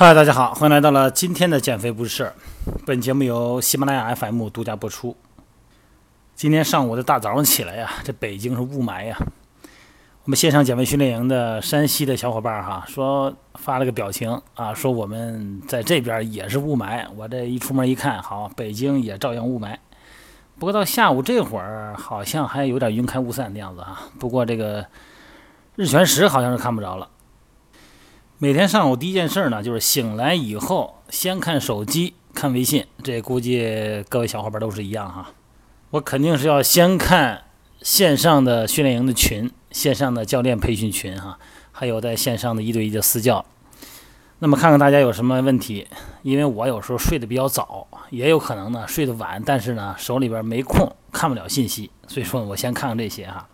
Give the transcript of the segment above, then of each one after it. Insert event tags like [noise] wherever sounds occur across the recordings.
嗨，大家好，欢迎来到了今天的减肥不是事儿。本节目由喜马拉雅 FM 独家播出。今天上午的大早上起来呀，这北京是雾霾呀。我们线上减肥训练营的山西的小伙伴哈，说发了个表情啊，说我们在这边也是雾霾。我这一出门一看，好，北京也照样雾霾。不过到下午这会儿，好像还有点云开雾散的样子啊。不过这个日全食好像是看不着了。每天上午第一件事呢，就是醒来以后先看手机、看微信。这估计各位小伙伴都是一样哈。我肯定是要先看线上的训练营的群、线上的教练培训群哈，还有在线上的一对一的私教。那么看看大家有什么问题，因为我有时候睡得比较早，也有可能呢睡得晚，但是呢手里边没空看不了信息，所以说我先看看这些哈。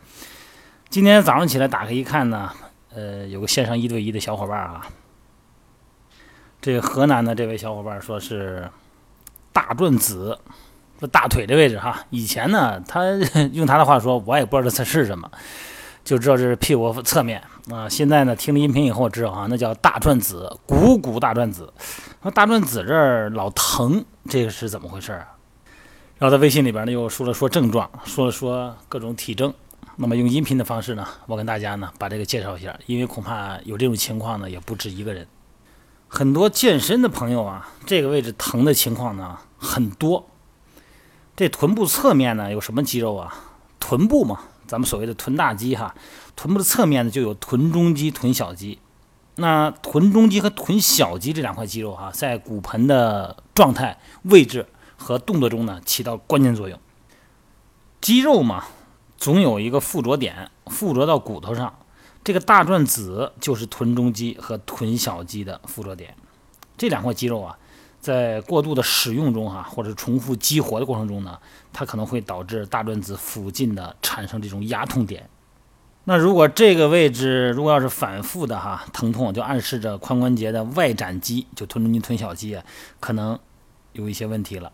今天早上起来打开一看呢。呃，有个线上一对一的小伙伴啊，这个河南的这位小伙伴说是大转子，说大腿这位置哈。以前呢，他 [laughs] 用他的话说，我也不知道这是什么，就知道这是屁股侧面啊。现在呢，听了音频以后知道啊，那叫大转子，股骨大转子。说大转子这儿老疼，这个是怎么回事啊？然后在微信里边呢，又说了说症状，说了说各种体征。那么用音频的方式呢，我跟大家呢把这个介绍一下，因为恐怕有这种情况呢也不止一个人。很多健身的朋友啊，这个位置疼的情况呢很多。这臀部侧面呢有什么肌肉啊？臀部嘛，咱们所谓的臀大肌哈。臀部的侧面呢就有臀中肌、臀小肌。那臀中肌和臀小肌这两块肌肉哈，在骨盆的状态、位置和动作中呢起到关键作用。肌肉嘛。总有一个附着点，附着到骨头上。这个大转子就是臀中肌和臀小肌的附着点。这两块肌肉啊，在过度的使用中哈，或者重复激活的过程中呢，它可能会导致大转子附近的产生这种压痛点。那如果这个位置如果要是反复的哈疼痛，就暗示着髋关节的外展肌，就臀中肌、臀小肌啊，可能有一些问题了。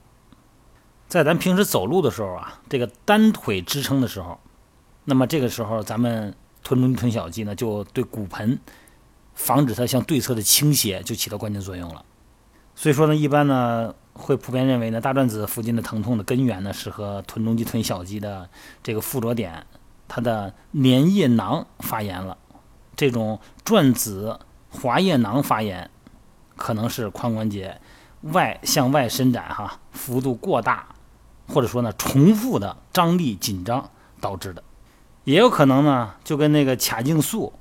在咱平时走路的时候啊，这个单腿支撑的时候，那么这个时候咱们臀中臀小肌呢，就对骨盆防止它向对侧的倾斜，就起到关键作用了。所以说呢，一般呢会普遍认为呢，大转子附近的疼痛的根源呢是和臀中肌、臀小肌的这个附着点它的粘液囊发炎了。这种转子滑液囊发炎，可能是髋关节外向外伸展哈幅度过大。或者说呢，重复的张力紧张导致的，也有可能呢，就跟那个髂胫束，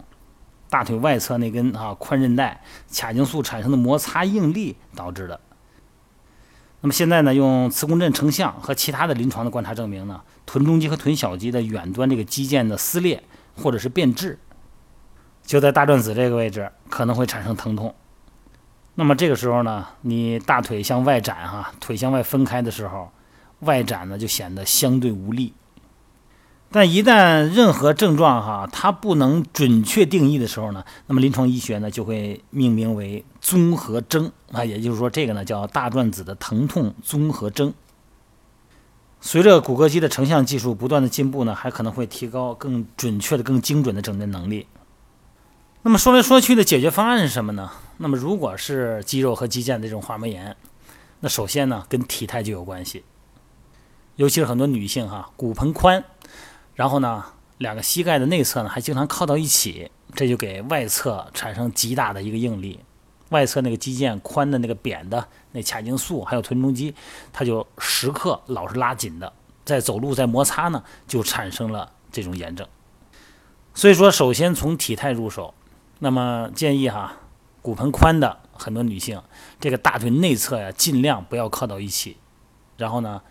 大腿外侧那根啊宽韧带髂胫束产生的摩擦应力导致的。那么现在呢，用磁共振成像和其他的临床的观察证明呢，臀中肌和臀小肌的远端这个肌腱的撕裂或者是变质，就在大转子这个位置可能会产生疼痛。那么这个时候呢，你大腿向外展哈，腿向外分开的时候。外展呢就显得相对无力，但一旦任何症状哈它不能准确定义的时候呢，那么临床医学呢就会命名为综合征啊，也就是说这个呢叫大转子的疼痛综合征。随着骨骼肌的成像技术不断的进步呢，还可能会提高更准确的、更精准的诊断能力。那么说来说去的解决方案是什么呢？那么如果是肌肉和肌腱的这种滑膜炎，那首先呢跟体态就有关系。尤其是很多女性哈，骨盆宽，然后呢，两个膝盖的内侧呢还经常靠到一起，这就给外侧产生极大的一个应力，外侧那个肌腱宽的那个扁的那髂胫束还有臀中肌，它就时刻老是拉紧的，在走路在摩擦呢，就产生了这种炎症。所以说，首先从体态入手，那么建议哈，骨盆宽的很多女性，这个大腿内侧呀，尽量不要靠到一起，然后呢。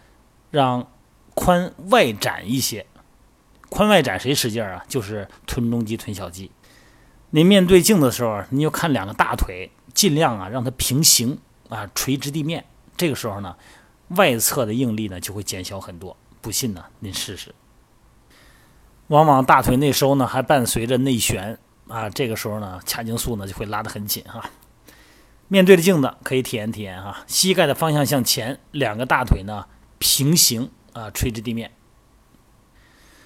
让髋外展一些，髋外展谁使劲啊？就是臀中肌、臀小肌。您面对镜子的时候，您就看两个大腿，尽量啊让它平行啊垂直地面。这个时候呢，外侧的应力呢就会减小很多。不信呢，您试试。往往大腿内收呢还伴随着内旋啊，这个时候呢髂胫束呢就会拉得很紧哈。面对着镜子可以体验体验哈，膝盖的方向向前，两个大腿呢。平行啊垂直地面。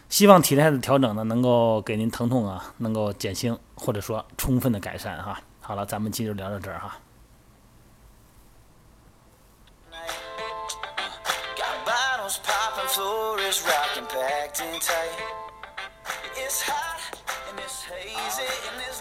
希望体态的调整呢，能够给您疼痛啊能够减轻，或者说充分的改善哈、好了，咱们今日聊到这儿哈、Floor is rocking, back in. It's hot and it's hazy and it's.